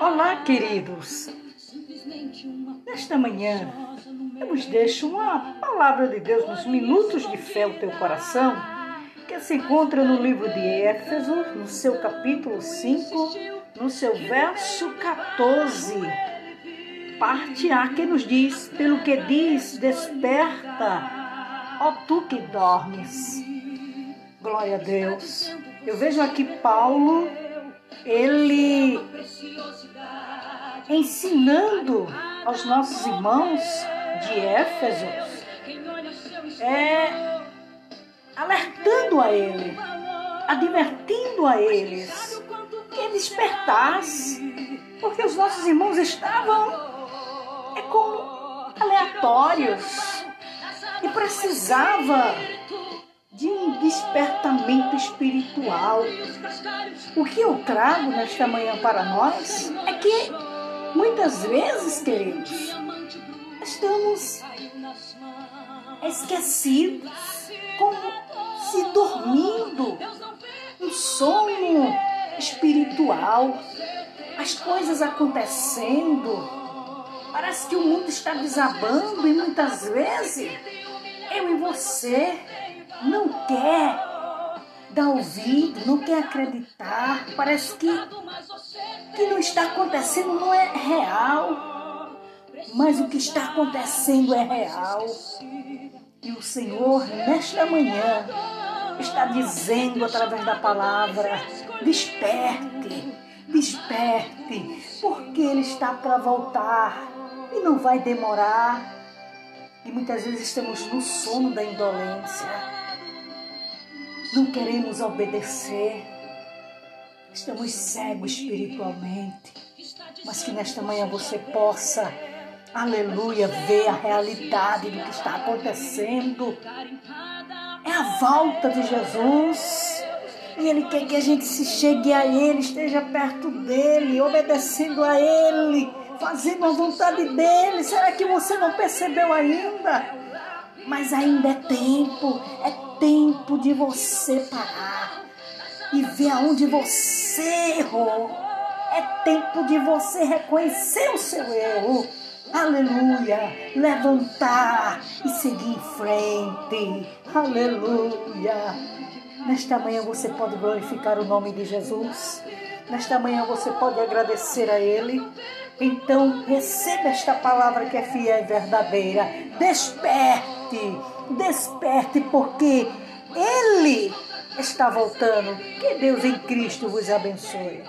Olá, queridos. Nesta manhã, eu vos deixo uma palavra de Deus nos minutos de fé ao teu coração, que se encontra no livro de Éfeso, no seu capítulo 5, no seu verso 14. Parte A que nos diz: Pelo que diz, desperta, ó tu que dormes. Glória a Deus. Eu vejo aqui Paulo ele ensinando aos nossos irmãos de Éfeso, é, alertando a ele, advertindo a eles que despertasse, porque os nossos irmãos estavam é como aleatórios e precisava de um despertamento espiritual. O que eu trago nesta manhã para nós é que muitas vezes, queridos, estamos esquecidos, como se dormindo, um sono espiritual, as coisas acontecendo. Parece que o mundo está desabando e muitas vezes eu e você não quer dar ouvido, não quer acreditar. Parece que que não está acontecendo não é real, mas o que está acontecendo é real. E o Senhor, nesta manhã, está dizendo através da palavra: desperte, desperte, porque Ele está para voltar e não vai demorar. E muitas vezes estamos no sono da indolência não queremos obedecer, estamos cegos espiritualmente, mas que nesta manhã você possa, aleluia, ver a realidade do que está acontecendo. É a volta de Jesus. E Ele quer que a gente se chegue a Ele, esteja perto dEle, obedecendo a Ele, fazendo a vontade dEle. Será que você não percebeu ainda? Mas ainda é tempo, é tempo de você parar e ver aonde você errou. É tempo de você reconhecer o seu erro. Aleluia! Levantar e seguir em frente. Aleluia! Nesta manhã você pode glorificar o nome de Jesus. Nesta manhã você pode agradecer a Ele. Então, receba esta palavra que é fiel e verdadeira. Desperte, desperte, porque Ele está voltando. Que Deus em Cristo vos abençoe.